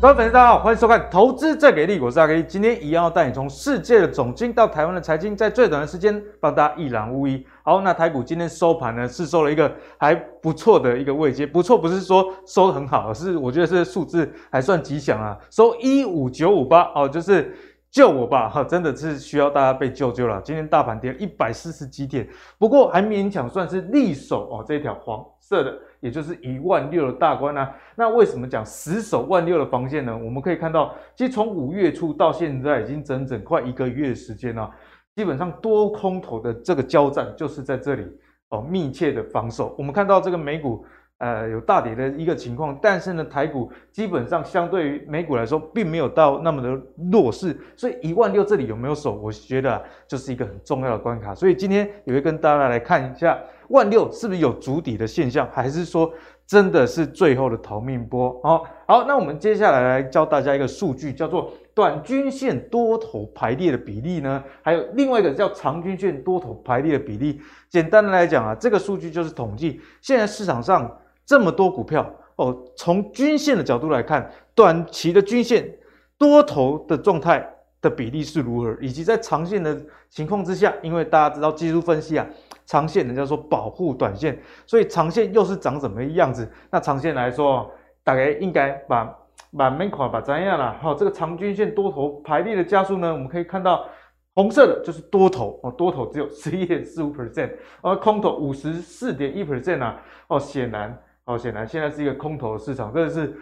各位粉丝，大家好，欢迎收看《投资最给力》，我是阿 K，今天一样要带你从世界的总经到台湾的财经，在最短的时间帮大家一览无遗。好，那台股今天收盘呢，是收了一个还不错的一个位阶，不错不是说收得很好，而是我觉得这数字还算吉祥啊，收一五九五八哦，就是救我吧哈，真的是需要大家被救救了。今天大盘跌了一百四十几点，不过还勉强算是力守哦这一条黄色的。也就是一万六的大关啊，那为什么讲死守万六的防线呢？我们可以看到，其实从五月初到现在已经整整快一个月的时间了，基本上多空头的这个交战就是在这里哦，密切的防守。我们看到这个美股呃有大跌的一个情况，但是呢台股基本上相对于美股来说，并没有到那么的弱势，所以一万六这里有没有守？我觉得，就是一个很重要的关卡。所以今天也会跟大家来看一下。万六是不是有足底的现象，还是说真的是最后的逃命波？哦，好，那我们接下来来教大家一个数据，叫做短均线多头排列的比例呢，还有另外一个叫长均线多头排列的比例。简单的来讲啊，这个数据就是统计现在市场上这么多股票哦，从均线的角度来看，短期的均线多头的状态的比例是如何，以及在长线的情况之下，因为大家知道技术分析啊。长线人家说保护短线，所以长线又是长什么样子？那长线来说，大概应该把把门款把怎样了？好，这个长均线多头排列的加速呢，我们可以看到红色的就是多头哦，多头只有十一点四五 percent，而空头五十四点一 percent 啊，哦，显然哦，显然现在是一个空头的市场，这是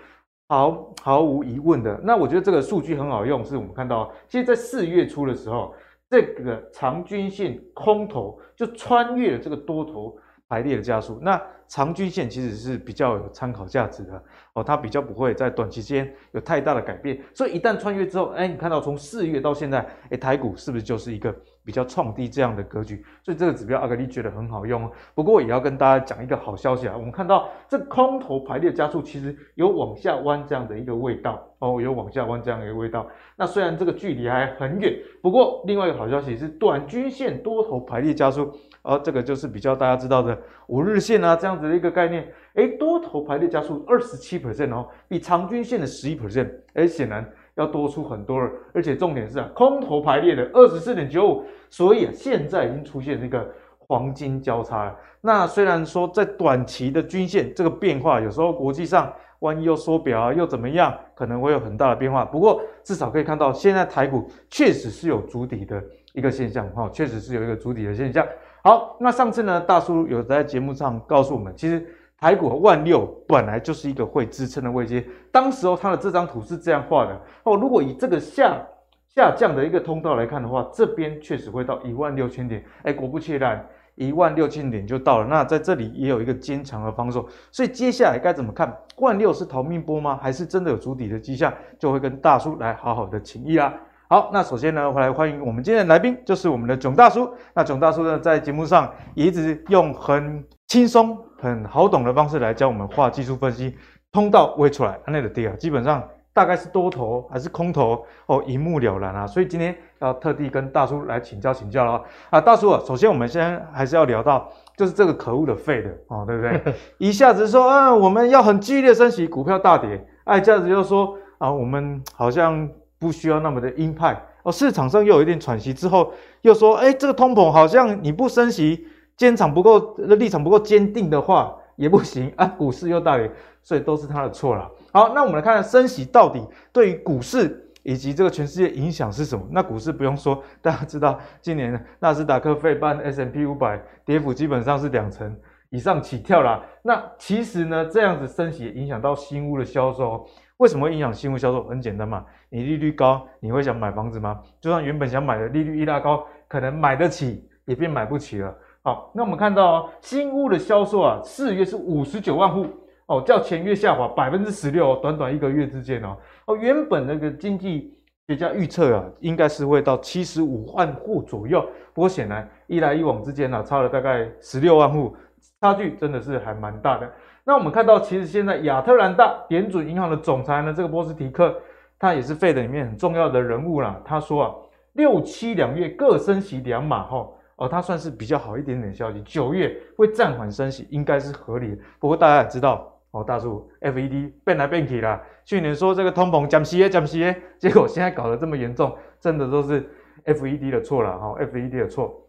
毫毫无疑问的。那我觉得这个数据很好用，是我们看到，其实，在四月初的时候。这个长均线空头就穿越了这个多头排列的加速，那长均线其实是比较有参考价值的哦，它比较不会在短期间有太大的改变，所以一旦穿越之后，哎，你看到从四月到现在，哎，台股是不是就是一个比较创低这样的格局？所以这个指标阿格力觉得很好用哦。不过也要跟大家讲一个好消息啊，我们看到这空头排列加速其实有往下弯这样的一个味道哦，有往下弯这样一个味道。那虽然这个距离还很远，不过另外一个好消息是短均线多头排列加速。而这个就是比较大家知道的五日线啊，这样子的一个概念，诶，多头排列加速二十七 percent 哦，比长均线的十一 percent，诶，显然要多出很多了。而且重点是啊，空头排列的二十四点九五，所以啊，现在已经出现这个黄金交叉了。那虽然说在短期的均线这个变化，有时候国际上万一又缩表啊，又怎么样，可能会有很大的变化。不过至少可以看到，现在台股确实是有筑底的一个现象哈，确实是有一个筑底的现象。好，那上次呢，大叔有在节目上告诉我们，其实台股万六本来就是一个会支撑的位阶。当时候他的这张图是这样画的哦。如果以这个下下降的一个通道来看的话，这边确实会到一万六千点。哎，果不其然，一万六千点就到了。那在这里也有一个坚强的防守。所以接下来该怎么看？万六是逃命波吗？还是真的有足底的迹象？就会跟大叔来好好的请益啦。好，那首先呢，我来欢迎我们今天的来宾，就是我们的囧大叔。那囧大叔呢，在节目上也一直用很轻松、很好懂的方式来教我们画技术分析，通道位出来，那的跌啊，基本上大概是多头还是空头哦，一目了然啊。所以今天要特地跟大叔来请教请教了啊，大叔啊，首先我们先还是要聊到，就是这个可恶的 Fed 哦，对不对？一下子说啊，我们要很剧烈升息，股票大跌，哎，这样子又说啊，我们好像。不需要那么的鹰派哦，市场上又有一点喘息之后，又说，哎，这个通膨好像你不升息，坚场不够，立场不够坚定的话也不行啊，股市又大跌，所以都是他的错了。好，那我们来看看升息到底对于股市以及这个全世界影响是什么？那股市不用说，大家知道，今年纳斯达克、费半、S&P 五百跌幅基本上是两成以上起跳啦。那其实呢，这样子升息也影响到新屋的销售。为什么会影响新屋销售？很简单嘛，你利率高，你会想买房子吗？就算原本想买的利率一拉高，可能买得起也变买不起了。好，那我们看到哦，新屋的销售啊，四月是五十九万户哦，较前月下滑百分之十六，短短一个月之间哦哦，原本那个经济学家预测啊，应该是会到七十五万户左右，不过显然一来一往之间呢、啊，差了大概十六万户，差距真的是还蛮大的。那我们看到，其实现在亚特兰大联准银行的总裁呢，这个波斯提克，他也是 Fed 里面很重要的人物啦。他说啊，六七两月各升息两码哈，哦，他算是比较好一点点消息。九月会暂缓升息，应该是合理的。不过大家也知道，哦，大叔，FED 变来变去啦。去年说这个通膨降息耶降息耶，结果现在搞得这么严重，真的都是 FED 的错了哈，FED 的错。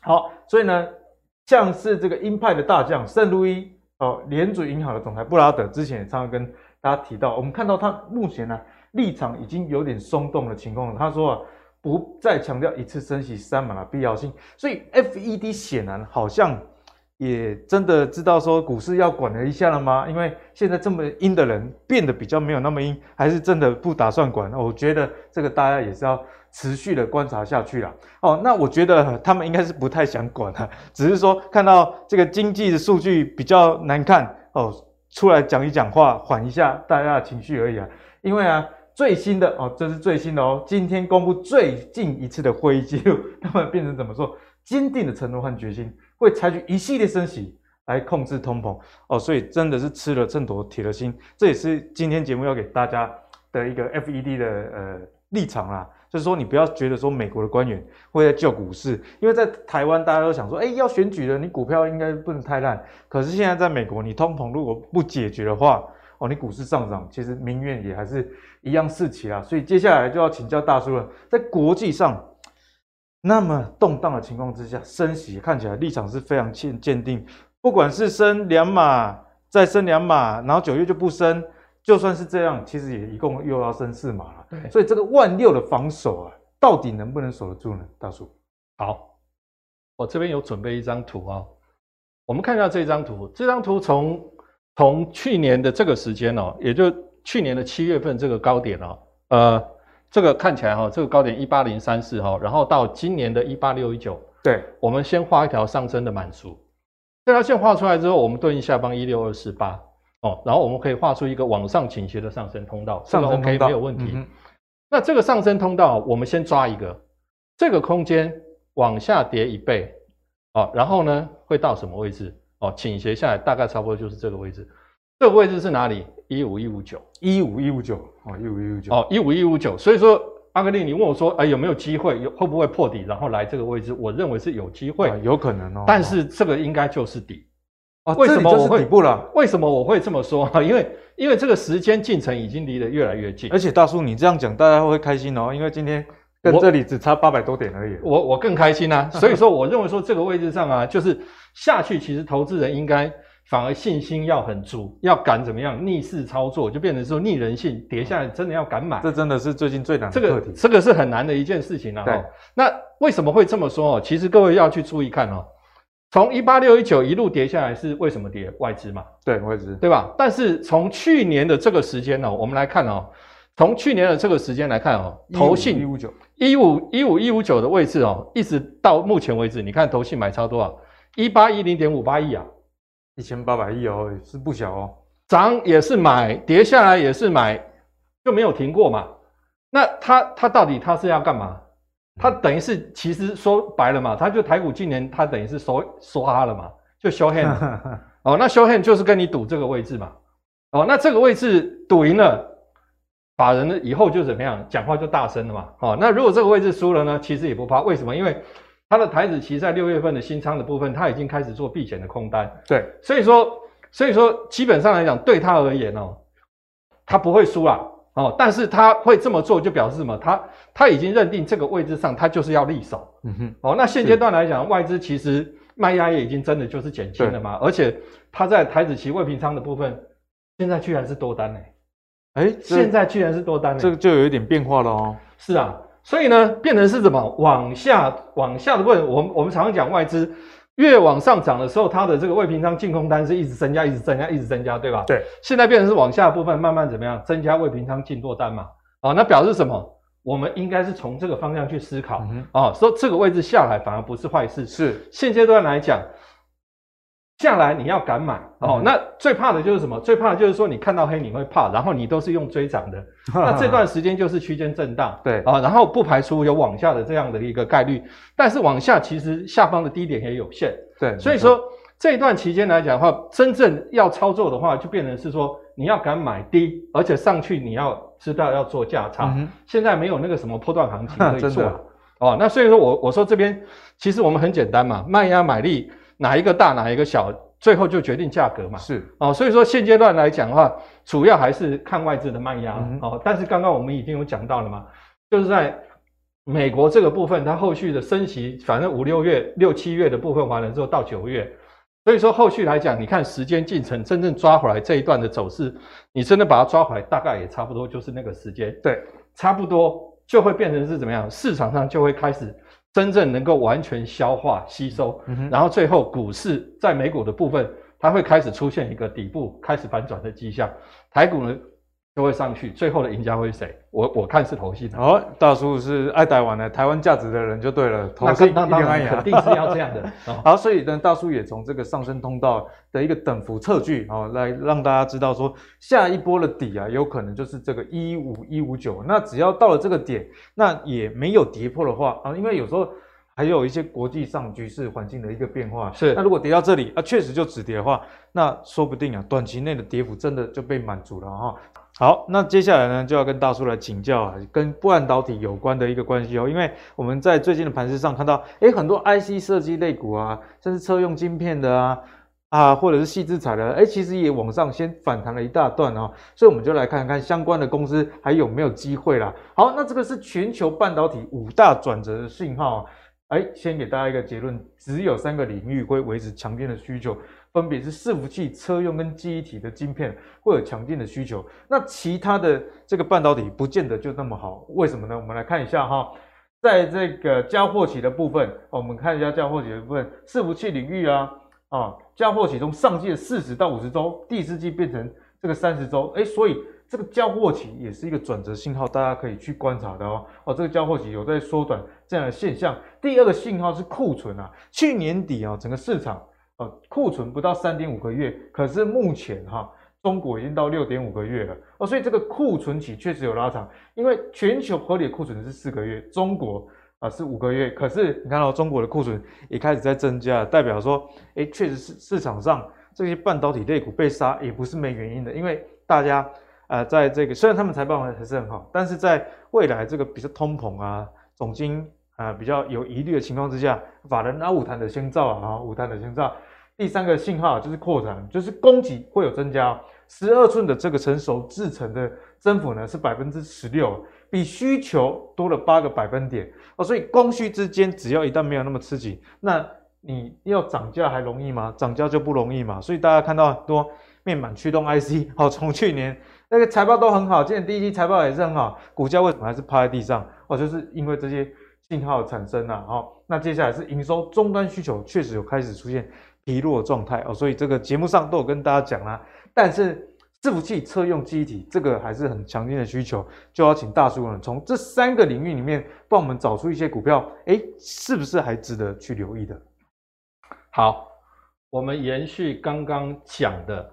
好，所以呢，像是这个鹰派的大将圣路易哦，联准银行的总裁布拉德之前也常常跟大家提到，我们看到他目前呢立场已经有点松动的情况。他说啊，不再强调一次升息三码的必要性，所以 FED 显然好像。也真的知道说股市要管了一下了吗？因为现在这么阴的人变得比较没有那么阴，还是真的不打算管？我觉得这个大家也是要持续的观察下去了。哦，那我觉得他们应该是不太想管了，只是说看到这个经济的数据比较难看哦，出来讲一讲话，缓一下大家的情绪而已啊。因为啊，最新的哦，这是最新的哦，今天公布最近一次的会议记录，他们变成怎么说？坚定的承诺和决心。会采取一系列升息来控制通膨哦，所以真的是吃了秤砣铁了心，这也是今天节目要给大家的一个 FED 的呃立场啦，就是说你不要觉得说美国的官员会在救股市，因为在台湾大家都想说，哎，要选举了，你股票应该不能太烂，可是现在在美国，你通膨如果不解决的话，哦，你股市上涨，其实民怨也还是一样四起啊，所以接下来就要请教大叔了，在国际上。那么动荡的情况之下，升息看起来立场是非常坚坚定，不管是升两码，再升两码，然后九月就不升，就算是这样，其实也一共又要升四码了。所以这个万六的防守啊，到底能不能守得住呢？大叔，好，我这边有准备一张图啊，我们看一下这张图，这张图从从去年的这个时间哦，也就去年的七月份这个高点哦，呃。这个看起来哈，这个高点一八零三四哈，然后到今年的一八六一九，对，我们先画一条上升的满足，这条线画出来之后，我们对应下方一六二四八哦，然后我们可以画出一个往上倾斜的上升通道，上升通道没有问题。嗯、那这个上升通道，我们先抓一个，这个空间往下跌一倍哦，然后呢会到什么位置哦？倾斜下来大概差不多就是这个位置，这个位置是哪里？一五一五九，一五一五九哦，一五一五九哦，一五一五九。所以说，阿格力，你问我说，哎，有没有机会？有会不会破底，然后来这个位置？我认为是有机会，有可能哦。但是这个应该就是底啊？为什么我会底部了？为什么我会这么说？因为因为这个时间进程已经离得越来越近。而且大叔，你这样讲，大家会开心哦，因为今天跟这里只差八百多点而已。我我更开心啊！所以说，我认为说这个位置上啊，就是下去，其实投资人应该。反而信心要很足，要敢怎么样逆势操作，就变成说逆人性，跌下来真的要敢买。这真的是最近最难的课题。这个这个是很难的一件事情啊。对。那为什么会这么说哦？其实各位要去注意看哦。从一八六一九一路跌下来是为什么跌？外资嘛。对，外资，对吧？但是从去年的这个时间呢，我们来看哦，从去年的这个时间来看哦，投信一五九一五一五一五九的位置哦，一直到目前为止，你看投信买超多少？一八一零点五八亿啊。一千八百亿哦，是不小哦。涨也是买，跌下来也是买，就没有停过嘛。那他他到底他是要干嘛？他等于是其实说白了嘛，他就台股今年他等于是收收哈了嘛，就 show hand 哦。那 show hand 就是跟你赌这个位置嘛。哦，那这个位置赌赢了，法人呢以后就怎么样？讲话就大声了嘛。哦，那如果这个位置输了呢，其实也不怕，为什么？因为他的台指期在六月份的新仓的部分，他已经开始做避险的空单。对，所以说，所以说基本上来讲，对他而言哦，他不会输啦哦，但是他会这么做，就表示什么？他他已经认定这个位置上，他就是要立守。嗯哼。哦，那现阶段来讲，外资其实卖压也已经真的就是减轻了嘛，而且他在台子期未平仓的部分，现在居然是多单呢。哎，现在居然是多单呢，这个就有一点变化了哦。是啊。所以呢，变成是什么？往下往下的部分，我们我们常常讲外资越往上涨的时候，它的这个未平仓净空单是一直增加，一直增加，一直增加，对吧？对。现在变成是往下的部分慢慢怎么样？增加未平仓净多单嘛？哦，那表示什么？我们应该是从这个方向去思考。嗯、哦，说这个位置下来反而不是坏事。是。现阶段来讲。下来你要敢买。哦，那最怕的就是什么？最怕的就是说你看到黑你会怕，然后你都是用追涨的，那这段时间就是区间震荡，对。啊，然后不排除有往下的这样的一个概率，但是往下其实下方的低点也有限，对，所以说这一段期间来讲的话，真正要操作的话，就变成是说你要敢买低，而且上去你要知道要做价差，嗯、现在没有那个什么波段行情 可以做哦，那所以说我我说这边其实我们很简单嘛，卖压买力。哪一个大，哪一个小，最后就决定价格嘛。是哦，所以说现阶段来讲的话，主要还是看外资的卖压、嗯、哦。但是刚刚我们已经有讲到了嘛，就是在美国这个部分，它后续的升息，反正五六月、六七月的部分完了之后，到九月，所以说后续来讲，你看时间进程真正抓回来这一段的走势，你真的把它抓回来，大概也差不多就是那个时间。对，差不多就会变成是怎么样？市场上就会开始。真正能够完全消化吸收，然后最后股市在美股的部分，它会开始出现一个底部开始反转的迹象，台股呢？就会上去，最后的赢家会是谁？我我看是投信。哦，大叔是爱台湾的台湾价值的人就对了，投信一定爱呀，肯定是要这样的。哦、好，所以呢，大叔也从这个上升通道的一个等幅测距哦，来让大家知道说，下一波的底啊，有可能就是这个一五一五九。那只要到了这个点，那也没有跌破的话啊，因为有时候还有一些国际上局势环境的一个变化。是。那如果跌到这里啊，确实就止跌的话，那说不定啊，短期内的跌幅真的就被满足了哈。哦好，那接下来呢，就要跟大叔来请教啊，跟半导体有关的一个关系哦，因为我们在最近的盘市上看到，诶，很多 IC 设计类股啊，甚至车用晶片的啊，啊，或者是矽智财的，诶，其实也往上先反弹了一大段哦，所以我们就来看看相关的公司还有没有机会啦。好，那这个是全球半导体五大转折的信号，啊诶，先给大家一个结论，只有三个领域会维持强劲的需求。分别是伺服器、车用跟记忆体的晶片会有强劲的需求，那其他的这个半导体不见得就那么好，为什么呢？我们来看一下哈，在这个交货期的部分，我们看一下交货期的部分，伺服器领域啊，啊，交货期从上季的四十到五十周，第四季变成这个三十周，哎，所以这个交货期也是一个转折信号，大家可以去观察的哦。哦，这个交货期有在缩短这样的现象。第二个信号是库存啊，去年底啊，整个市场。呃，库存不到三点五个月，可是目前哈，中国已经到六点五个月了哦，所以这个库存期确实有拉长，因为全球合理库存是四个月，中国啊是五个月，可是你看到中国的库存也开始在增加，代表说，诶，确实是市场上这些半导体类股被杀也不是没原因的，因为大家呃在这个虽然他们财报还是很好，但是在未来这个比如说通膨啊，总经。啊，比较有疑虑的情况之下，法人啊，五坛的先兆啊，五坛的先兆。第三个信号就是扩产，就是供给会有增加。十二寸的这个成熟制程的增幅呢是百分之十六，比需求多了八个百分点哦。所以供需之间只要一旦没有那么刺激，那你要涨价还容易吗？涨价就不容易嘛。所以大家看到很多面板驱动 IC，哦，从去年那个财报都很好，今年第一季财报也是很好，股价为什么还是趴在地上？哦，就是因为这些。信号产生了，好，那接下来是营收终端需求确实有开始出现疲弱状态哦，所以这个节目上都有跟大家讲啦。但是伺服器、车用记忆体这个还是很强劲的需求，就要请大叔呢从这三个领域里面帮我们找出一些股票，哎，是不是还值得去留意的？好，我们延续刚刚讲的，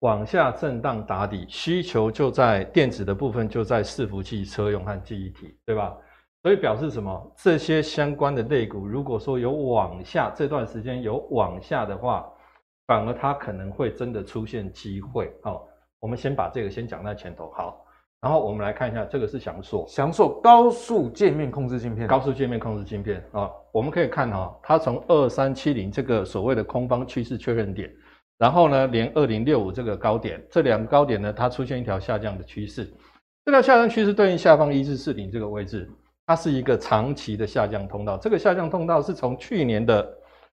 往下震荡打底，需求就在电子的部分，就在伺服器、车用和记忆体，对吧？所以表示什么？这些相关的类股，如果说有往下这段时间有往下的话，反而它可能会真的出现机会。好，我们先把这个先讲在前头。好，然后我们来看一下，这个是翔硕，翔硕高速界面控制晶片，高速界面控制晶片啊，我们可以看哈，它从二三七零这个所谓的空方趋势确认点，然后呢，连二零六五这个高点，这两个高点呢，它出现一条下降的趋势，这条下降趋势对应下方一至四零这个位置。它是一个长期的下降通道，这个下降通道是从去年的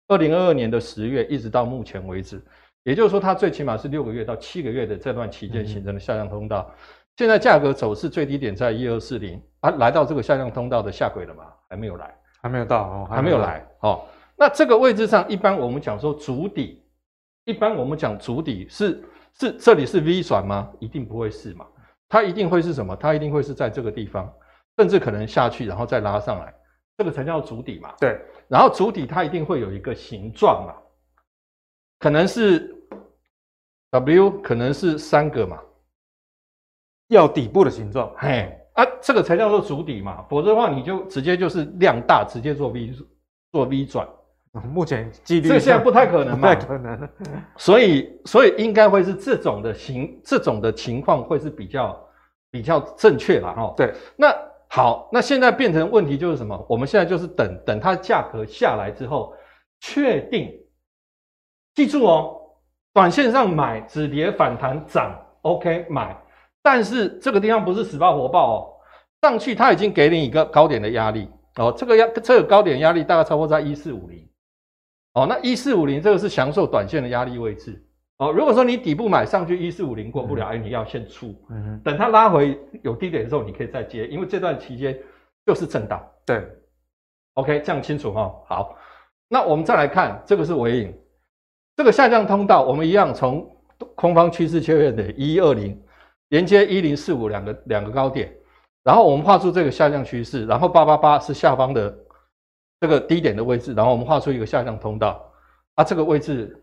二零二二年的十月一直到目前为止，也就是说，它最起码是六个月到七个月的这段期间形成的下降通道。现在价格走势最低点在一二四零，啊，来到这个下降通道的下轨了吗？还没有来，还没有到哦，还没有来哦。那这个位置上，一般我们讲说足底，一般我们讲足底是是这里是 V 转吗？一定不会是嘛？它一定会是什么？它一定会是在这个地方。甚至可能下去，然后再拉上来，这个才叫主底嘛。对，然后主底它一定会有一个形状嘛，可能是 W，可能是三个嘛，要底部的形状。嘿，啊，这个才叫做主底嘛，否则的话你就直接就是量大，直接做 V 做 V 转。目前几率这现在不太可能嘛，不太可能。所以，所以应该会是这种的形，这种的情况会是比较比较正确啦。哈。对，那。好，那现在变成问题就是什么？我们现在就是等等它价格下来之后，确定记住哦，短线上买止跌反弹涨，OK 买，但是这个地方不是死抱活抱哦，上去它已经给你一个高点的压力哦，这个压这个高点压力大概超过在一四五零，哦，那一四五零这个是享受短线的压力位置。哦，如果说你底部买上去一四五零过不了，哎、嗯，你要先出，嗯，等它拉回有低点的时候，你可以再接，因为这段期间就是震荡。对，OK，这样清楚哈、哦。好，那我们再来看，这个是尾影，这个下降通道，我们一样从空方趋势确认的一一二零连接一零四五两个两个高点，然后我们画出这个下降趋势，然后八八八是下方的这个低点的位置，然后我们画出一个下降通道，啊，这个位置。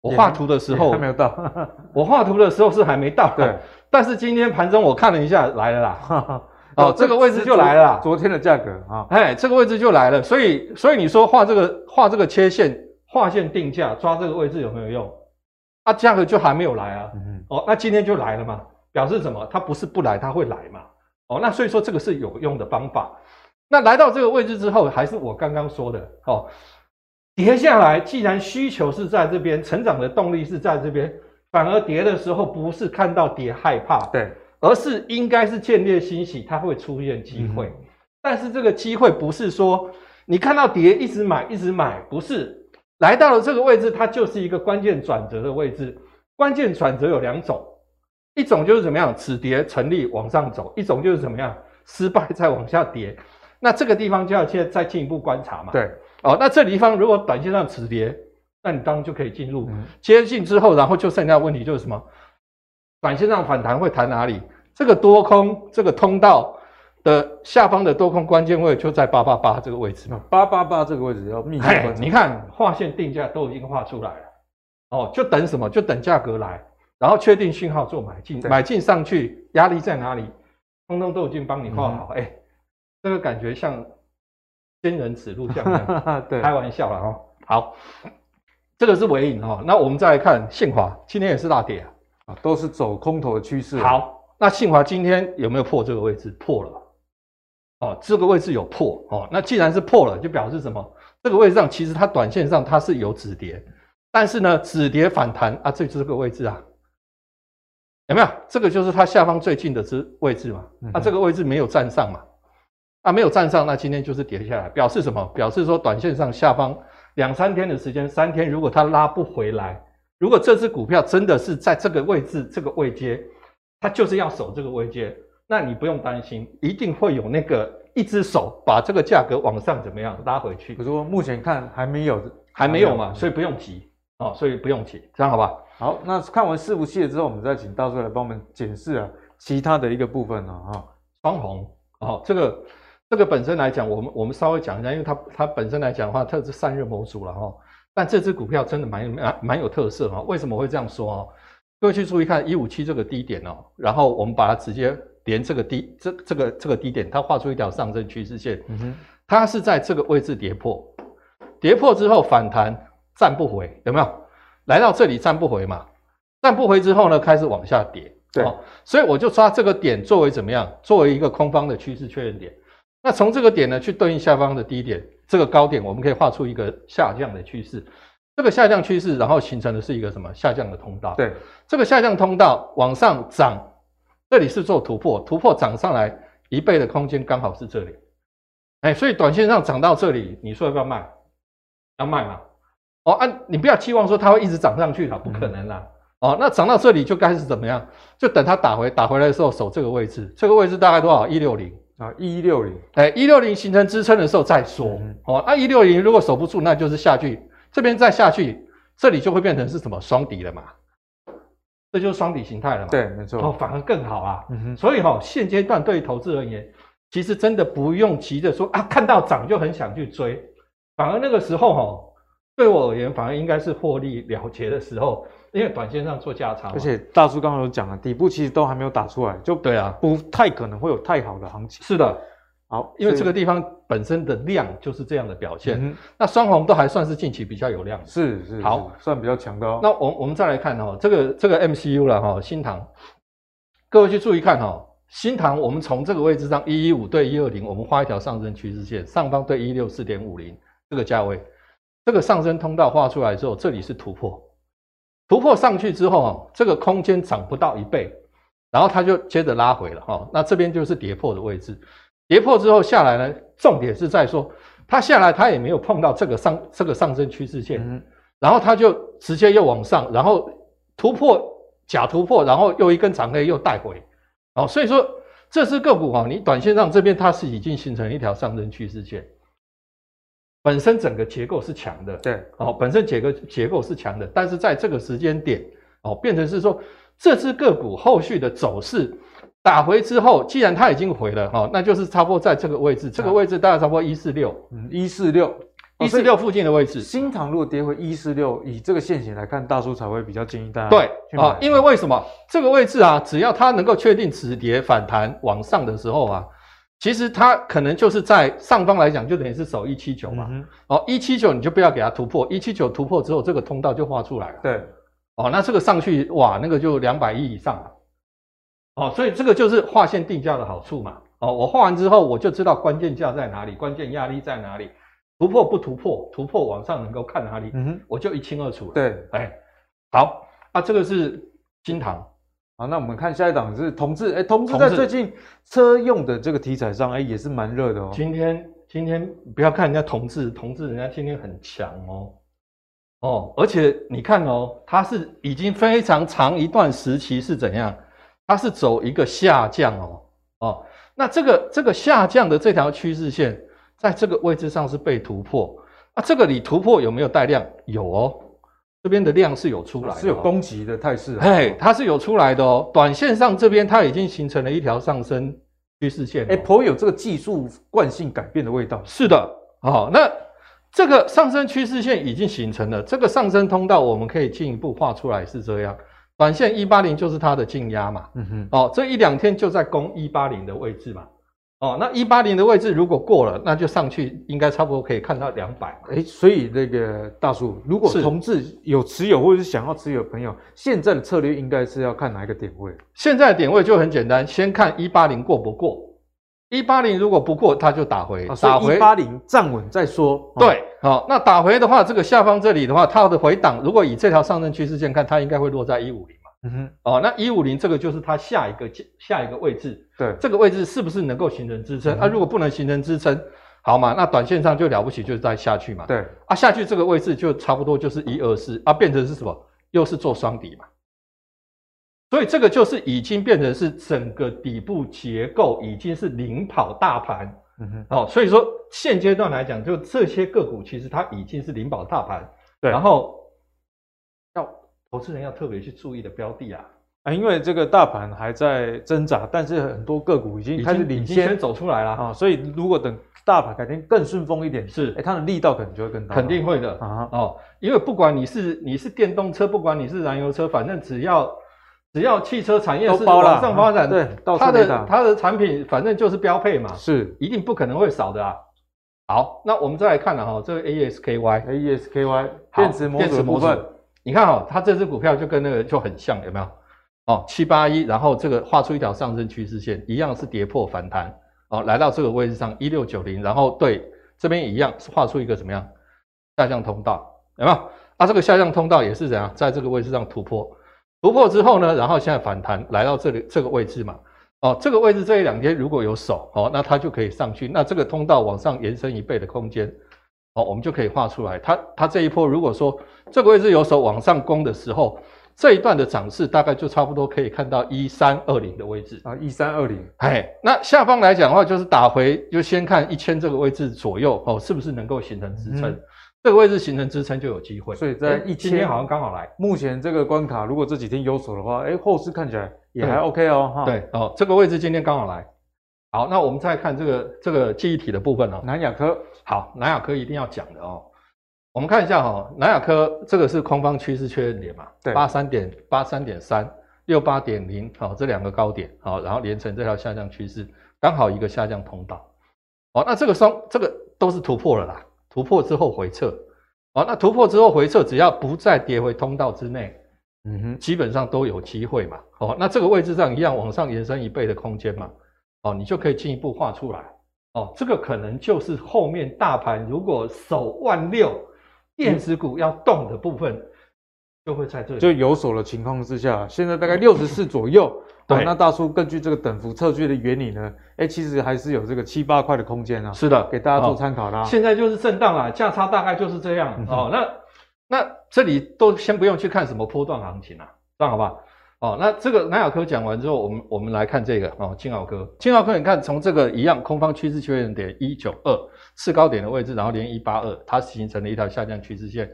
我画图的时候还没有到，我画图的时候是还没到。对，但是今天盘中我看了一下，来了啦。哦，这个位置就来了啦。昨天的价格啊，哎，这个位置就来了。所以，所以你说画这个画这个切线，画线定价，抓这个位置有没有用？啊，价格就还没有来啊。嗯。哦，那今天就来了嘛，表示什么？它不是不来，它会来嘛。哦，那所以说这个是有用的方法。那来到这个位置之后，还是我刚刚说的哦。跌下来，既然需求是在这边，成长的动力是在这边，反而跌的时候不是看到跌害怕，对，而是应该是见猎欣喜，它会出现机会。嗯、但是这个机会不是说你看到跌一直买一直买，不是来到了这个位置，它就是一个关键转折的位置。关键转折有两种，一种就是怎么样，止跌成立往上走；一种就是怎么样，失败再往下跌。那这个地方就要再再进一步观察嘛。对。哦，那这地方如果短线上止跌，那你当然就可以进入。接近之后，然后就剩下的问题就是什么？短线上反弹会弹哪里？这个多空这个通道的下方的多空关键位就在八八八这个位置嘛。八八八这个位置要密切。你看画线定价都已经画出来了，哦，就等什么？就等价格来，然后确定讯号做买进，买进上去压力在哪里？通通都已经帮你画好。哎、嗯欸，这个感觉像。仙人指路，这样对，开玩笑了哈。好，这个是尾影哈。那我们再来看信华，今天也是大跌啊，都是走空头的趋势。好，那信华今天有没有破这个位置？破了。哦，这个位置有破哦。那既然是破了，就表示什么？这个位置上其实它短线上它是有止跌，但是呢，止跌反弹啊，这就是这个位置啊，有没有？这个就是它下方最近的这位置嘛。那、啊、这个位置没有站上嘛？啊，没有站上，那今天就是跌下来，表示什么？表示说短线上下方两三天的时间，三天如果它拉不回来，如果这只股票真的是在这个位置这个位阶，它就是要守这个位阶，那你不用担心，一定会有那个一只手把这个价格往上怎么样拉回去。可是说目前看还没有，还没有嘛，所以不用急哦，所以不用急，这样好吧？好，那看完伺服器了之后，我们再请大叔来帮我们检视啊其他的一个部分呢啊，双红哦，这个。这个本身来讲，我们我们稍微讲一下，因为它它本身来讲的话，它是散热模组了哈。但这只股票真的蛮蛮蛮有特色哈。为什么会这样说哦？各位去注意看一五七这个低点哦，然后我们把它直接连这个低这这个这个低点，它画出一条上升趋势线。嗯哼，它是在这个位置跌破，跌破之后反弹站不回，有没有？来到这里站不回嘛？站不回之后呢，开始往下跌。对，所以我就抓这个点作为怎么样？作为一个空方的趋势确认点。那从这个点呢，去对应下方的低点，这个高点，我们可以画出一个下降的趋势。这个下降趋势，然后形成的是一个什么？下降的通道。对，这个下降通道往上涨，这里是做突破，突破涨上来一倍的空间刚好是这里。哎，所以短线上涨到这里，你说要不要卖？要卖嘛？哦，啊，你不要期望说它会一直涨上去了，不可能啦。嗯、哦，那涨到这里就该是怎么样？就等它打回，打回来的时候守这个位置，这个位置大概多少？一六零。啊，一六零，哎，一六零形成支撑的时候再说。嗯、哦，那一六零如果守不住，那就是下去，这边再下去，这里就会变成是什么双底了嘛？这就是双底形态了嘛？对，没错。哦，反而更好啊。嗯哼。所以哈、哦，现阶段对于投资而言，其实真的不用急着说啊，看到涨就很想去追，反而那个时候哈、哦，对我而言，反而应该是获利了结的时候。因为短线上做价差，而且大叔刚刚有讲了，底部其实都还没有打出来，就对啊，不太可能会有太好的行情。是的，好，因为这个地方本身的量就是这样的表现。嗯、那双红都还算是近期比较有量，是是，好，算比较强的哦。那我我们再来看哦，这个这个 MCU 了哈，新塘，各位去注意看哈，新塘我们从这个位置上一一五对一二零，我们画一条上升趋势线，上方对一六四点五零这个价位。这个上升通道画出来之后，这里是突破，突破上去之后啊，这个空间涨不到一倍，然后它就接着拉回了哈。那这边就是跌破的位置，跌破之后下来呢，重点是在说它下来它也没有碰到这个上这个上升趋势线，嗯、然后它就直接又往上，然后突破假突破，然后又一根长黑又带回，哦，所以说这只个股啊，你短线上这边它是已经形成一条上升趋势线。本身整个结构是强的，对，哦，本身结构结构是强的，但是在这个时间点，哦，变成是说这只个股后续的走势打回之后，既然它已经回了，哈、哦，那就是差不多在这个位置，这个位置大概差不多一四六，嗯，一四六，一四六附近的位置。新塘如果跌回一四六，以这个线型来看，大叔才会比较建议大家对啊、哦，因为为什么这个位置啊，只要它能够确定止跌反弹往上的时候啊。其实它可能就是在上方来讲，就等于是守一七九嘛。嗯、哦，一七九你就不要给它突破，一七九突破之后，这个通道就画出来了。对，哦，那这个上去哇，那个就两百亿以上了。哦，所以这个就是画线定价的好处嘛。哦，我画完之后，我就知道关键价在哪里，关键压力在哪里，突破不突破，突破往上能够看哪里，嗯哼，我就一清二楚了。对，哎，好啊，这个是新唐。好，那我们看下一档是同志，哎，同志在最近车用的这个题材上，哎，也是蛮热的哦。今天今天不要看人家同志，同志人家今天很强哦，哦，而且你看哦，它是已经非常长一段时期是怎样？它是走一个下降哦，哦，那这个这个下降的这条趋势线，在这个位置上是被突破，啊，这个你突破有没有带量？有哦。这边的量是有出来的，是有攻击的态势。嘿，它是有出来的哦。短线上这边它已经形成了一条上升趋势线，哎，颇有这个技术惯性改变的味道。是的，好，那这个上升趋势线已经形成了，这个上升通道我们可以进一步画出来是这样。短线一八零就是它的静压嘛，嗯哼，哦，这一两天就在攻一八零的位置嘛。哦，那一八零的位置如果过了，那就上去应该差不多可以看到两百。哎，所以那个大叔，如果同志有持有或者是想要持有的朋友，现在的策略应该是要看哪一个点位？现在的点位就很简单，先看一八零过不过。一八零如果不过，它就打回，啊、打回一八零站稳再说。对，好、哦，那打回的话，这个下方这里的话，它的回档如果以这条上升趋势线看，它应该会落在一五零。嗯哼，哦，那一五零这个就是它下一个下一个位置，对，这个位置是不是能够形成支撑？嗯、啊，如果不能形成支撑，好嘛，那短线上就了不起，就是再下去嘛。对，啊，下去这个位置就差不多就是一二四，啊，变成是什么？又是做双底嘛。所以这个就是已经变成是整个底部结构已经是领跑大盘。嗯哼，哦，所以说现阶段来讲，就这些个股其实它已经是领跑大盘。对，然后。投资人要特别去注意的标的啊，啊，因为这个大盘还在挣扎，但是很多个股已经开始领先，先走出来了啊，所以如果等大盘改天更顺风一点，是，哎，它的力道可能就会更大，肯定会的啊，哦，因为不管你是你是电动车，不管你是燃油车，反正只要只要汽车产业是往上发展，啊、对，它的它的产品反正就是标配嘛，是，一定不可能会少的啊。好，那我们再来看了哈，这个 AES-KY，AES-KY 电池模组部分。你看哦，它这只股票就跟那个就很像，有没有？哦，七八一，然后这个画出一条上升趋势线，一样是跌破反弹，哦，来到这个位置上一六九零，然后对这边一样是画出一个怎么样下降通道，有没有？啊，这个下降通道也是怎样，在这个位置上突破，突破之后呢，然后现在反弹来到这里这个位置嘛，哦，这个位置这一两天如果有手，哦，那它就可以上去，那这个通道往上延伸一倍的空间。哦，我们就可以画出来。它它这一波，如果说这个位置有手往上攻的时候，这一段的涨势大概就差不多可以看到一三二零的位置啊，一三二零。哎，那下方来讲的话，就是打回，就先看一千这个位置左右哦，是不是能够形成支撑？嗯、这个位置形成支撑就有机会。所以在一千，今天好像刚好来。目前这个关卡，如果这几天有手的话，哎，后市看起来也还 OK 哦。哈，对哦，这个位置今天刚好来。好，那我们再看这个这个记忆体的部分哦，南亚科。好，南亚科一定要讲的哦。我们看一下哈、哦，南亚科这个是空方趋势确认点嘛？对，八三点八三点三六八点零，好，这两个高点，好，然后连成这条下降趋势，刚好一个下降通道。好，那这个双这个都是突破了啦，突破之后回撤。好，那突破之后回撤，只要不再跌回通道之内，嗯哼，基本上都有机会嘛。好，那这个位置上一样往上延伸一倍的空间嘛，哦，你就可以进一步画出来。哦，这个可能就是后面大盘如果守万六，电子股要动的部分就会在这里，就有手的情况之下，现在大概六十四左右。对，那大叔根据这个等幅测距的原理呢，哎，其实还是有这个七八块的空间啊。是的，给大家做参考啦。现在就是震荡啦，价差大概就是这样、嗯、哦。那那这里都先不用去看什么波段行情啦，这样好不好？哦，那这个南亚科讲完之后，我们我们来看这个哦，金豪科。金豪科，你看从这个一样空方趋势确认点一九二次高点的位置，然后连一八二，它形成了一条下降趋势线，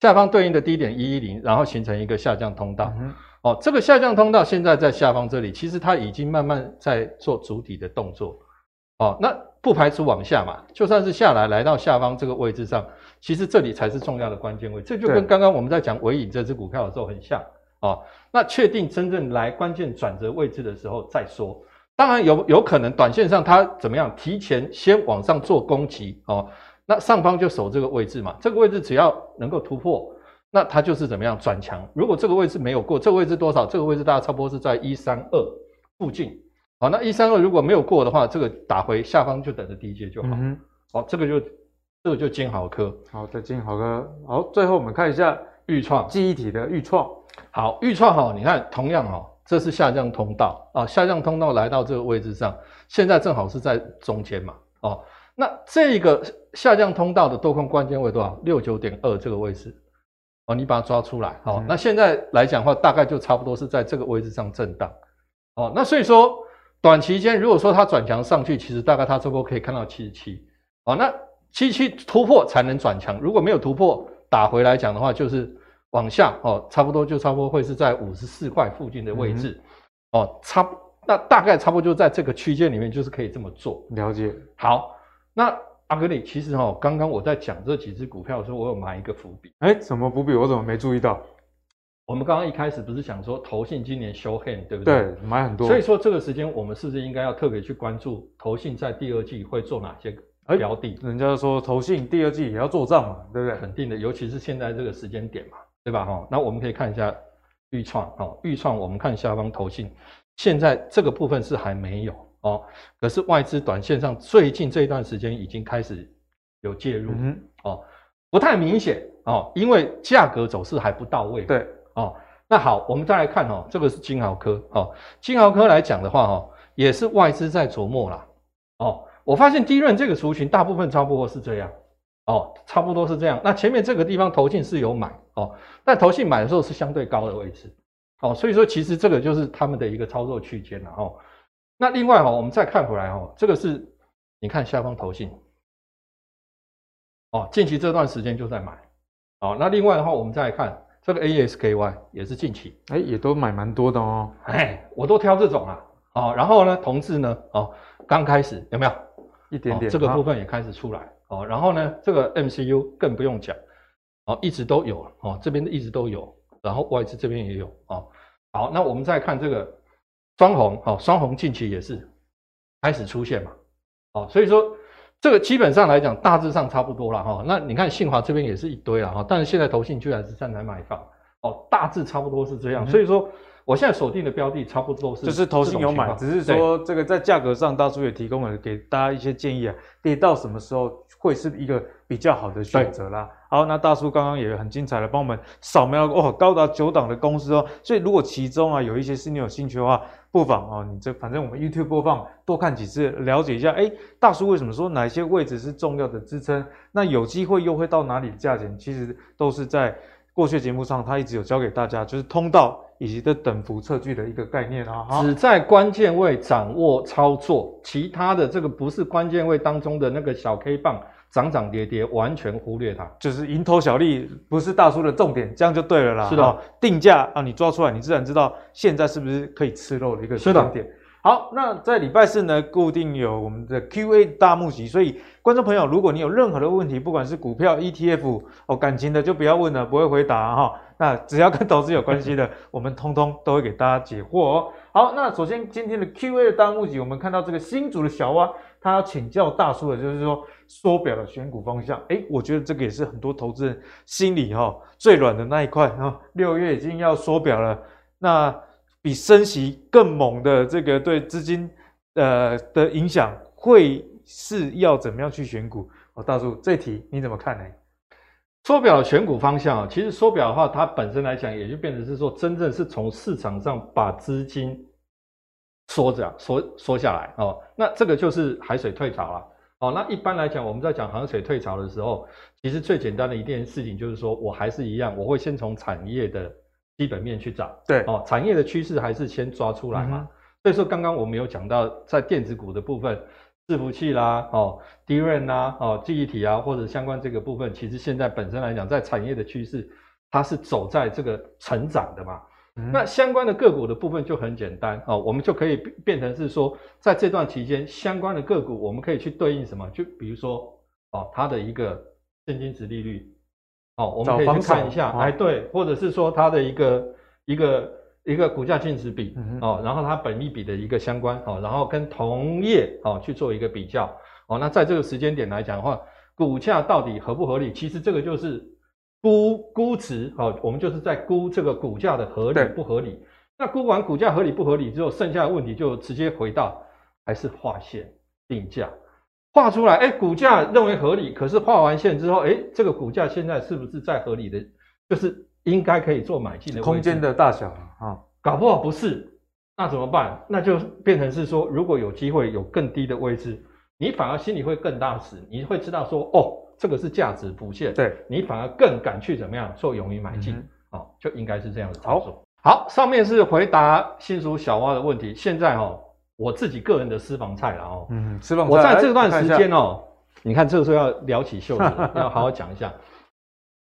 下方对应的低点一一零，然后形成一个下降通道。嗯、哦，这个下降通道现在在下方这里，其实它已经慢慢在做筑底的动作。哦，那不排除往下嘛，就算是下来来到下方这个位置上，其实这里才是重要的关键位，这就跟刚刚我们在讲尾影这只股票的时候很像。哦，那确定真正来关键转折位置的时候再说。当然有有可能短线上它怎么样，提前先往上做攻击哦。那上方就守这个位置嘛，这个位置只要能够突破，那它就是怎么样转强。如果这个位置没有过，这个位置多少？这个位置大家差不多是在一三二附近。好，那一三二如果没有过的话，这个打回下方就等着低阶就好。嗯、好，这个就这个就金豪科。好的，金豪科。好，最后我们看一下钰创。记忆体的预创。好，预创哈，你看，同样哈，这是下降通道。啊，下降通道来到这个位置上，现在正好是在中间嘛，哦，那这个下降通道的多空关键位多少？六九点二这个位置，哦，你把它抓出来，好，那现在来讲的话，大概就差不多是在这个位置上震荡，哦，那所以说短期间如果说它转强上去，其实大概它这波可以看到七十七，哦，那七七突破才能转强，如果没有突破打回来讲的话，就是。往下哦，差不多就差不多会是在五十四块附近的位置，嗯、哦，差那大概差不多就在这个区间里面，就是可以这么做。了解。好，那阿格里其实哦，刚刚我在讲这几只股票的时候，我有埋一个伏笔。哎，什么伏笔？我怎么没注意到？我们刚刚一开始不是想说投信今年 show hand 对不对？对，买很多。所以说这个时间我们是不是应该要特别去关注投信在第二季会做哪些标的？人家说投信第二季也要做账嘛，对不对？肯定的，尤其是现在这个时间点嘛。对吧？哈，那我们可以看一下预创，哦，预创，我们看下方投信，现在这个部分是还没有哦，可是外资短线上最近这一段时间已经开始有介入，嗯、哦，不太明显哦，因为价格走势还不到位，对，哦，那好，我们再来看哦，这个是金豪科，哦，金豪科来讲的话，哦，也是外资在琢磨啦，哦，我发现第一轮这个族群大部分差不多是这样。哦，差不多是这样。那前面这个地方投信是有买哦，但投信买的时候是相对高的位置，哦，所以说其实这个就是他们的一个操作区间了哦。那另外哈，我们再看回来哈，这个是你看下方投信，哦，近期这段时间就在买，哦，那另外的话，我们再来看这个 ASKY 也是近期，哎，也都买蛮多的哦，哎，我都挑这种啊，哦，然后呢，同志呢，哦，刚开始有没有一点点，这个部分也开始出来。哦，然后呢，这个 MCU 更不用讲，哦，一直都有哦，这边一直都有，然后外资这边也有哦。好，那我们再看这个双红，哦，双红近期也是开始出现嘛，哦，所以说这个基本上来讲大致上差不多了哈。那你看信华这边也是一堆了哈，但是现在投信居然是站台买方，哦，大致差不多是这样，嗯、所以说。我现在锁定的标的差不多是，就是投信有买，只是说这个在价格上，大叔也提供了给大家一些建议啊，跌到什么时候会是一个比较好的选择啦。好，那大叔刚刚也很精彩的帮我们扫描哦，高达九档的公司哦，所以如果其中啊有一些是你有兴趣的话，不妨哦，你这反正我们 YouTube 播放多看几次，了解一下，哎，大叔为什么说哪些位置是重要的支撑？那有机会又会到哪里的价钱？其实都是在过去节目上他一直有教给大家，就是通道。以及的等幅测距的一个概念啊，只在关键位掌握操作，其他的这个不是关键位当中的那个小 K 棒涨涨跌跌，完全忽略它，就是蝇头小利不是大叔的重点，这样就对了啦。是的，哦、定价啊，你抓出来，你自然知道现在是不是可以吃肉的一个时间点。好，那在礼拜四呢，固定有我们的 Q&A 大募集，所以观众朋友，如果你有任何的问题，不管是股票、ETF 哦，感情的就不要问了，不会回答哈、哦。那只要跟投资有关系的，我们通通都会给大家解惑哦。好，那首先今天的 Q&A 的大募集，我们看到这个新竹的小蛙，他要请教大叔的，就是说缩表的选股方向。诶，我觉得这个也是很多投资人心里哈、哦、最软的那一块哈。六月已经要缩表了，那。比升息更猛的这个对资金呃的影响，会是要怎么样去选股？哦，大叔，这题你怎么看呢？缩表的选股方向啊，其实缩表的话，它本身来讲，也就变成是说，真正是从市场上把资金缩着缩缩下来哦。那这个就是海水退潮了哦。那一般来讲，我们在讲海水退潮的时候，其实最简单的一件事情就是说，我还是一样，我会先从产业的基本面去找，对哦，产业的趋势还是先抓出来嘛。嗯、所以说，刚刚我们有讲到在电子股的部分。伺服器啦，哦，DRAM 啦，哦，记忆体啊，或者相关这个部分，其实现在本身来讲，在产业的趋势，它是走在这个成长的嘛。嗯、那相关的个股的部分就很简单哦，我们就可以变成是说，在这段期间，相关的个股我们可以去对应什么？就比如说，哦，它的一个现金值利率，哦，我们可以去看一下，哎，对，或者是说它的一个一个。一个股价净值比哦，然后它本益比的一个相关哦，然后跟同业哦去做一个比较哦，那在这个时间点来讲的话，股价到底合不合理？其实这个就是估估值哦，我们就是在估这个股价的合理不合理。那估完股价合理不合理之后，剩下的问题就直接回到还是划线定价，画出来，哎，股价认为合理，可是画完线之后，哎，这个股价现在是不是在合理的？就是。应该可以做买进的空间的大小啊，搞不好不是，那怎么办？那就变成是说，如果有机会有更低的位置，你反而心里会更踏实，你会知道说，哦，这个是价值浮现，对，你反而更敢去怎么样做勇于买进，好、嗯哦，就应该是这样的操作。好，好，上面是回答新竹小蛙的问题，现在哦，我自己个人的私房菜了哦，嗯，私房菜，我在这段时间哦，你看这个时候要撩起袖子，要好好讲一下。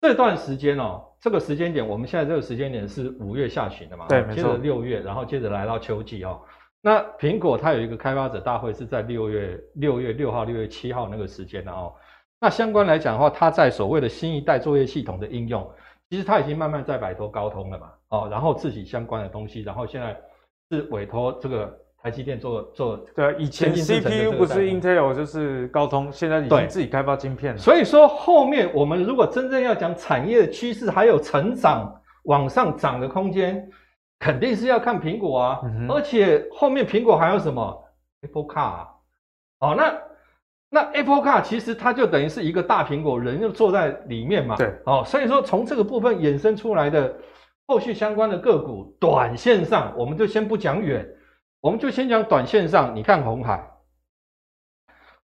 这段时间哦，这个时间点，我们现在这个时间点是五月下旬的嘛？对，接着六月，然后接着来到秋季哦。那苹果它有一个开发者大会是在六月六月六号、六月七号那个时间的哦。那相关来讲的话，它在所谓的新一代作业系统的应用，其实它已经慢慢在摆脱高通了嘛？哦，然后自己相关的东西，然后现在是委托这个。台积电做做对，以前 CPU 不是 Intel 就是高通，现在已经自己开发晶片了。所以说后面我们如果真正要讲产业的趋势，还有成长往上涨的空间，肯定是要看苹果啊。嗯、而且后面苹果还有什么 Apple Car 啊？哦，那那 Apple Car 其实它就等于是一个大苹果，人就坐在里面嘛。对，哦，所以说从这个部分衍生出来的后续相关的个股，短线上我们就先不讲远。我们就先讲短线上，你看红海，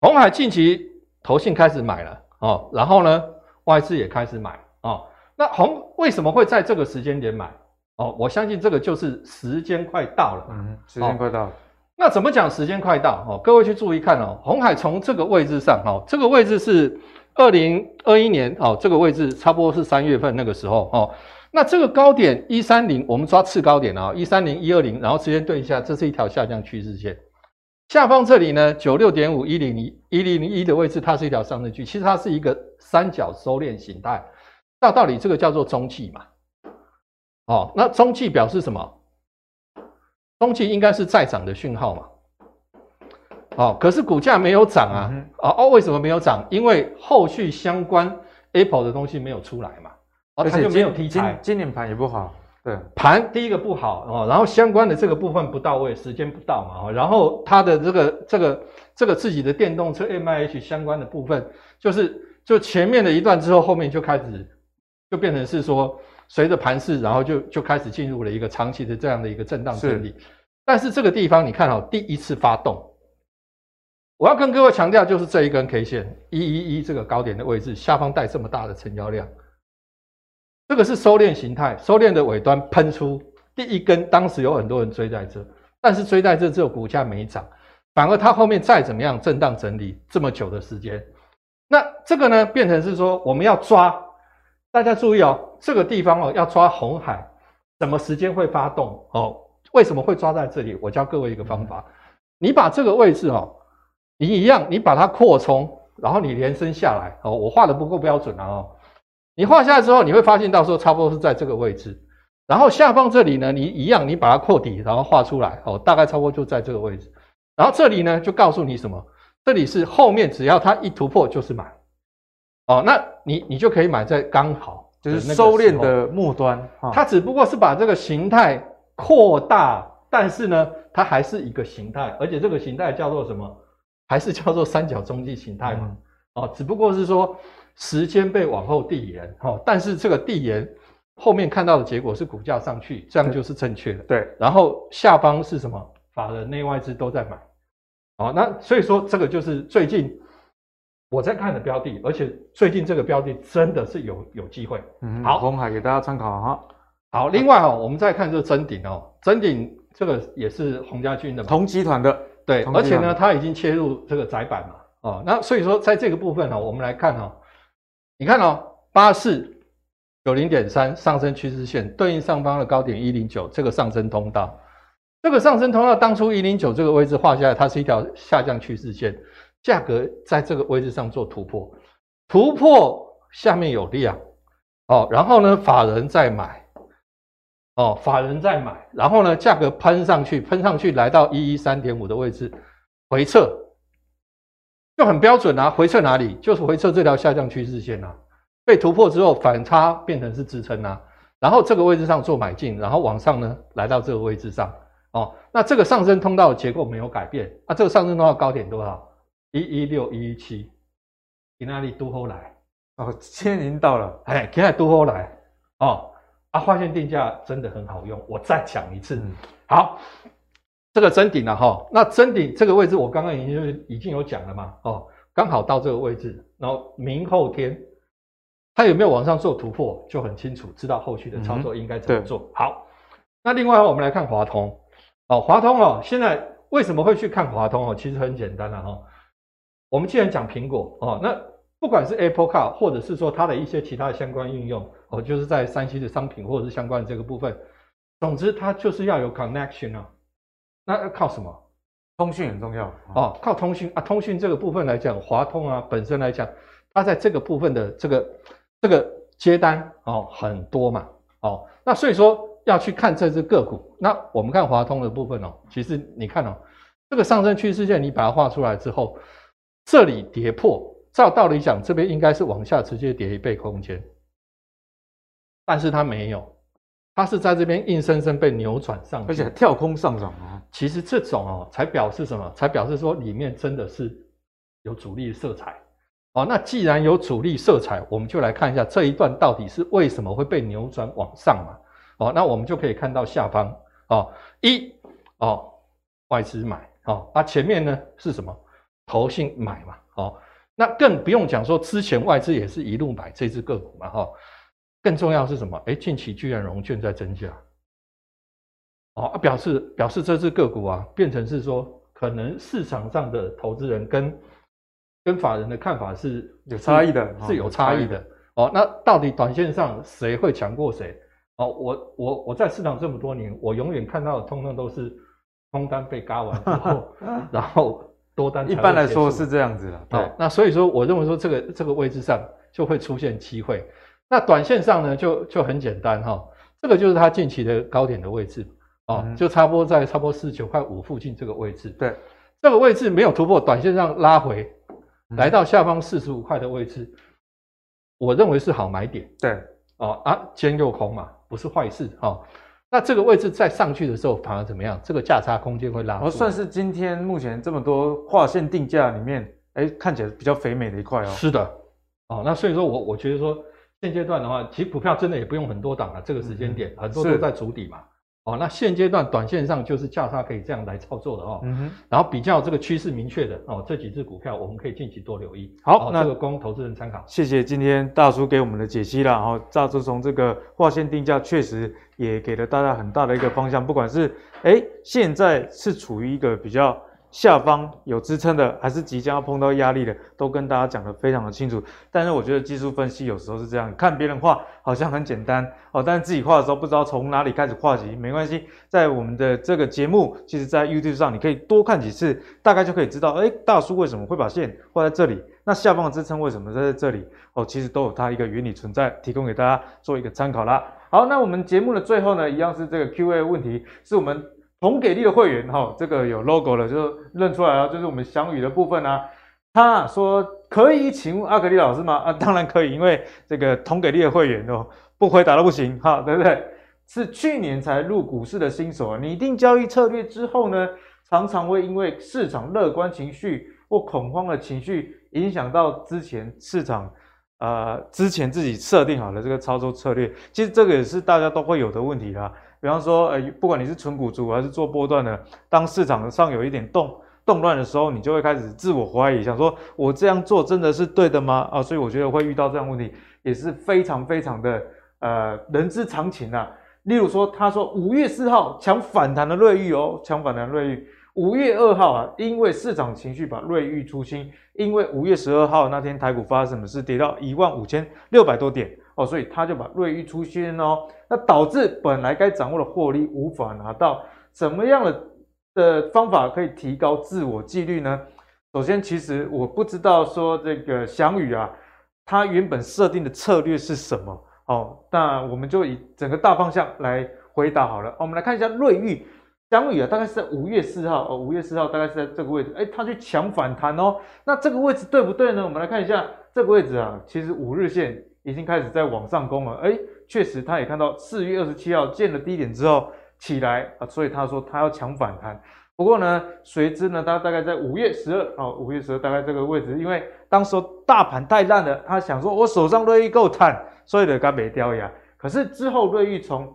红海近期投信开始买了哦，然后呢，外资也开始买哦。那红为什么会在这个时间点买哦？我相信这个就是时间快到了，嗯，时间快到了。那怎么讲时间快到？哦，各位去注意看哦，红海从这个位置上，哦，这个位置是二零二一年哦，这个位置差不多是三月份那个时候哦。那这个高点一三零，我们抓次高点啊，一三零一二零，然后直接对一下，这是一条下降趋势线。下方这里呢，九六点五一零一一零零一的位置，它是一条上升区，其实它是一个三角收敛形态。大道理这个叫做中继嘛。哦，那中继表示什么？中继应该是再涨的讯号嘛。哦，可是股价没有涨啊。哦，为什么没有涨？因为后续相关 Apple 的东西没有出来嘛。而且就没有题材，今年盘也不好，对，盘第一个不好哦，然后相关的这个部分不到位，时间不到嘛哦，然后它的这个这个这个自己的电动车 MIH 相关的部分，就是就前面的一段之后，后面就开始就变成是说，随着盘势，然后就就开始进入了一个长期的这样的一个震荡整理。但是这个地方你看好第一次发动，我要跟各位强调，就是这一根 K 线一一一这个高点的位置下方带这么大的成交量。这个是收敛形态，收敛的尾端喷出第一根，当时有很多人追在这，但是追在这之后股价没涨，反而它后面再怎么样震荡整理这么久的时间，那这个呢变成是说我们要抓，大家注意哦，这个地方哦要抓红海，什么时间会发动哦？为什么会抓在这里？我教各位一个方法，你把这个位置哦，你一样，你把它扩充，然后你连升下来哦，我画的不够标准啊哦。你画下来之后，你会发现到时候差不多是在这个位置，然后下方这里呢，你一样，你把它扩底，然后画出来，哦，大概差不多就在这个位置。然后这里呢，就告诉你什么？这里是后面只要它一突破就是买，哦，那你你就可以买在刚好就是收敛的末端，它只不过是把这个形态扩大，但是呢，它还是一个形态，而且这个形态叫做什么？还是叫做三角中继形态嘛？哦，只不过是说。时间被往后递延，哈，但是这个递延后面看到的结果是股价上去，这样就是正确的。对，然后下方是什么？法人内外资都在买，好，那所以说这个就是最近我在看的标的，而且最近这个标的真的是有有机会。嗯，好，红海给大家参考哈。好，另外哦，我们再看这个臻鼎哦，真鼎这个也是洪家军的同集团的，对，而且呢，它已经切入这个窄板嘛，哦，那所以说在这个部分呢，我们来看哦，你看哦，八四九零点三上升趋势线对应上方的高点一零九，这个上升通道，这个上升通道当初一零九这个位置画下来，它是一条下降趋势线，价格在这个位置上做突破，突破下面有量，哦，然后呢，法人在买。哦，法人在买，然后呢，价格喷上去，喷上去来到一一三点五的位置，回撤就很标准啊。回撤哪里？就是回撤这条下降趋势线啊。被突破之后反差变成是支撑啊，然后这个位置上做买进，然后往上呢来到这个位置上哦。那这个上升通道的结构没有改变啊。这个上升通道高点多少？一一六一一七，去哪里都后来哦，今天已经到了，哎，现在都后来哦。啊，划线定价真的很好用，我再讲一次。嗯、好，这个真顶了哈，那真顶这个位置我刚刚已经已经有讲了嘛，哦，刚好到这个位置，然后明后天它有没有往上做突破就很清楚，知道后续的操作应该怎么做。嗯、好，那另外我们来看华通，哦，华通哦，现在为什么会去看华通哦？其实很简单了哈，我们既然讲苹果哦，那不管是 Apple Car 或者是说它的一些其他的相关应用。哦，就是在 3C 的商品或者是相关的这个部分，总之它就是要有 connection 啊。那要靠什么？通讯很重要哦，靠通讯啊。通讯这个部分来讲，华通啊本身来讲，它在这个部分的这个这个接单哦很多嘛。哦，那所以说要去看这只个股。那我们看华通的部分哦，其实你看哦，这个上升趋势线你把它画出来之后，这里跌破，照道理讲，这边应该是往下直接跌一倍空间。但是它没有，它是在这边硬生生被扭转上去，而且跳空上涨啊。其实这种哦，才表示什么？才表示说里面真的是有主力色彩哦。那既然有主力色彩，我们就来看一下这一段到底是为什么会被扭转往上嘛？哦，那我们就可以看到下方哦，一哦外资买哦，那前面呢是什么？投信买嘛？哦，那更不用讲说之前外资也是一路买这只个股嘛？哈。更重要的是什么？哎，近期居然融券在增加，哦，表示表示这只个股啊，变成是说，可能市场上的投资人跟跟法人的看法是有差异的，是有差异的。哦，那到底短线上谁会强过谁？哦，我我我在市场这么多年，我永远看到的通通都是空单被割完之后，然后多单。一般来说是这样子的，对。那所以说，我认为说这个这个位置上就会出现机会。那短线上呢，就就很简单哈，这个就是它近期的高点的位置哦，就差不多在差不多四十九块五附近这个位置。对，这个位置没有突破，短线上拉回，来到下方四十五块的位置，我认为是好买点。对，哦啊，尖又空嘛，不是坏事哦。那这个位置再上去的时候，反而怎么样？这个价差空间会拉。我，算是今天目前这么多划线定价里面，哎，看起来比较肥美的一块哦。是的，哦，那所以说我我觉得说。现阶段的话，其实股票真的也不用很多档啊，这个时间点、嗯、很多都在筑底嘛。哦，那现阶段短线上就是价差可以这样来操作的哦。嗯哼。然后比较这个趋势明确的哦，这几只股票我们可以近期多留意。好，哦、那这个供投资人参考。谢谢今天大叔给我们的解析了。然后大叔从这个划线定价确实也给了大家很大的一个方向，不管是哎现在是处于一个比较。下方有支撑的，还是即将要碰到压力的，都跟大家讲得非常的清楚。但是我觉得技术分析有时候是这样，看别人画好像很简单哦，但是自己画的时候不知道从哪里开始画起。没关系，在我们的这个节目，其实在 YouTube 上你可以多看几次，大概就可以知道，哎，大叔为什么会把线画在这里？那下方的支撑为什么在这里？哦，其实都有它一个原理存在，提供给大家做一个参考啦。好，那我们节目的最后呢，一样是这个 Q&A 问题，是我们。同给力的会员哈，这个有 logo 了，就认出来了，就是我们翔宇的部分啊。他说可以请阿格力老师吗？啊，当然可以，因为这个同给力的会员哦，不回答都不行哈，对不对？是去年才入股市的新手啊，拟定交易策略之后呢，常常会因为市场乐观情绪或恐慌的情绪影响到之前市场呃之前自己设定好的这个操作策略，其实这个也是大家都会有的问题啦。比方说，呃，不管你是存股族还是做波段的，当市场上有一点动动乱的时候，你就会开始自我怀疑，想说我这样做真的是对的吗？啊，所以我觉得会遇到这样问题也是非常非常的呃人之常情啊。例如说，他说五月四号抢反弹的瑞玉哦，抢反弹瑞玉。五月二号啊，因为市场情绪把瑞玉出清，因为五月十二号那天台股发生什么事，跌到一万五千六百多点哦，所以他就把瑞昱出清哦，那导致本来该掌握的获利无法拿到，怎么样的的方法可以提高自我纪律呢？首先，其实我不知道说这个翔宇啊，他原本设定的策略是什么哦，那我们就以整个大方向来回答好了，我们来看一下瑞昱。翔宇啊，大概是在五月四号哦，五月四号大概是在这个位置，哎，他去抢反弹哦。那这个位置对不对呢？我们来看一下这个位置啊，其实五日线已经开始在往上攻了，哎，确实他也看到四月二十七号见了低点之后起来啊，所以他说他要抢反弹。不过呢，随之呢，他大概在五月十二哦，五月十二大概这个位置，因为当时大盘太烂了，他想说我手上瑞玉够惨，所以呢，他没掉牙。可是之后瑞玉从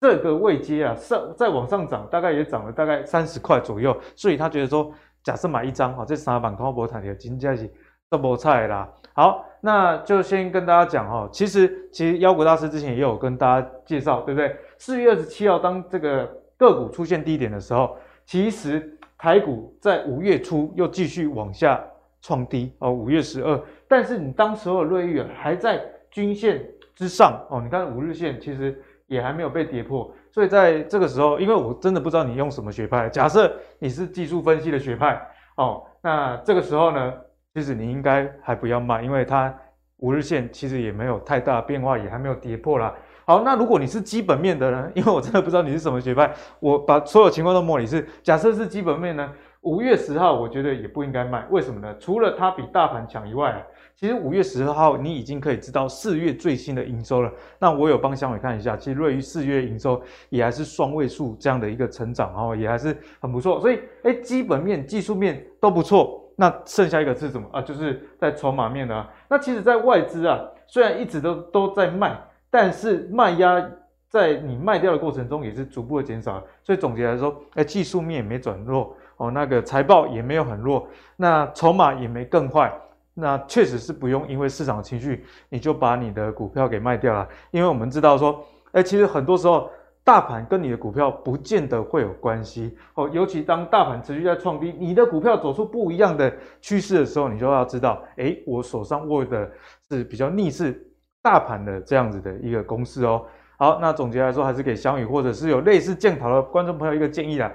这个位阶啊，上再往上涨，大概也涨了大概三十块左右，所以他觉得说，假设买一张哈，这三板高博台的金价是这波菜啦。好，那就先跟大家讲哦，其实其实妖股大师之前也有跟大家介绍，对不对？四月二十七号当这个个股出现低点的时候，其实台股在五月初又继续往下创低哦，五月十二，但是你当时候的瑞玉还在均线之上哦，你看五日线其实。也还没有被跌破，所以在这个时候，因为我真的不知道你用什么学派。假设你是技术分析的学派哦，那这个时候呢，其实你应该还不要卖，因为它五日线其实也没有太大变化，也还没有跌破啦。好，那如果你是基本面的人，因为我真的不知道你是什么学派，我把所有情况都模拟是，假设是基本面呢，五月十号我觉得也不应该卖，为什么呢？除了它比大盘强以外。其实五月十号，你已经可以知道四月最新的营收了。那我有帮翔宇看一下，其实瑞昱四月营收也还是双位数这样的一个成长哦，也还是很不错。所以，哎，基本面、技术面都不错。那剩下一个是什么啊？就是在筹码面啊。那其实，在外资啊，虽然一直都都在卖，但是卖压在你卖掉的过程中也是逐步的减少。所以总结来说，哎，技术面没转弱哦，那个财报也没有很弱，那筹码也没更坏。那确实是不用因为市场情绪，你就把你的股票给卖掉了。因为我们知道说，哎，其实很多时候大盘跟你的股票不见得会有关系哦。尤其当大盘持续在创低，你的股票走出不一样的趋势的时候，你就要知道，哎，我手上握的是比较逆势大盘的这样子的一个公式哦。好，那总结来说，还是给翔宇或者是有类似建讨的观众朋友一个建议啦，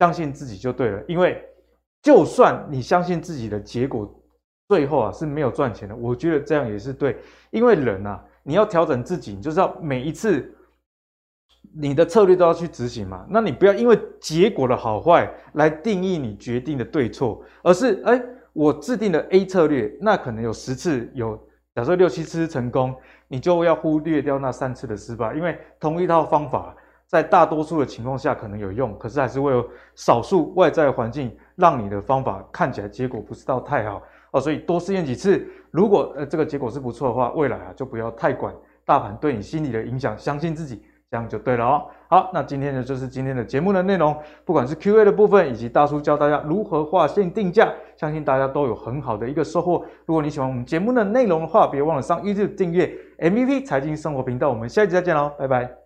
相信自己就对了。因为就算你相信自己的结果。最后啊是没有赚钱的，我觉得这样也是对，因为人啊，你要调整自己，你就是要每一次你的策略都要去执行嘛。那你不要因为结果的好坏来定义你决定的对错，而是哎，我制定的 A 策略，那可能有十次有，假设六七次成功，你就要忽略掉那三次的失败，因为同一套方法在大多数的情况下可能有用，可是还是会有少数外在环境让你的方法看起来结果不是到太好。哦，所以多试验几次，如果呃这个结果是不错的话，未来啊就不要太管大盘对你心理的影响，相信自己，这样就对了哦。好，那今天呢就是今天的节目的内容，不管是 Q&A 的部分，以及大叔教大家如何划线定价，相信大家都有很好的一个收获。如果你喜欢我们节目的内容的话，别忘了上 YouTube 订阅 MVP 财经生活频道。我们下一集再见喽，拜拜。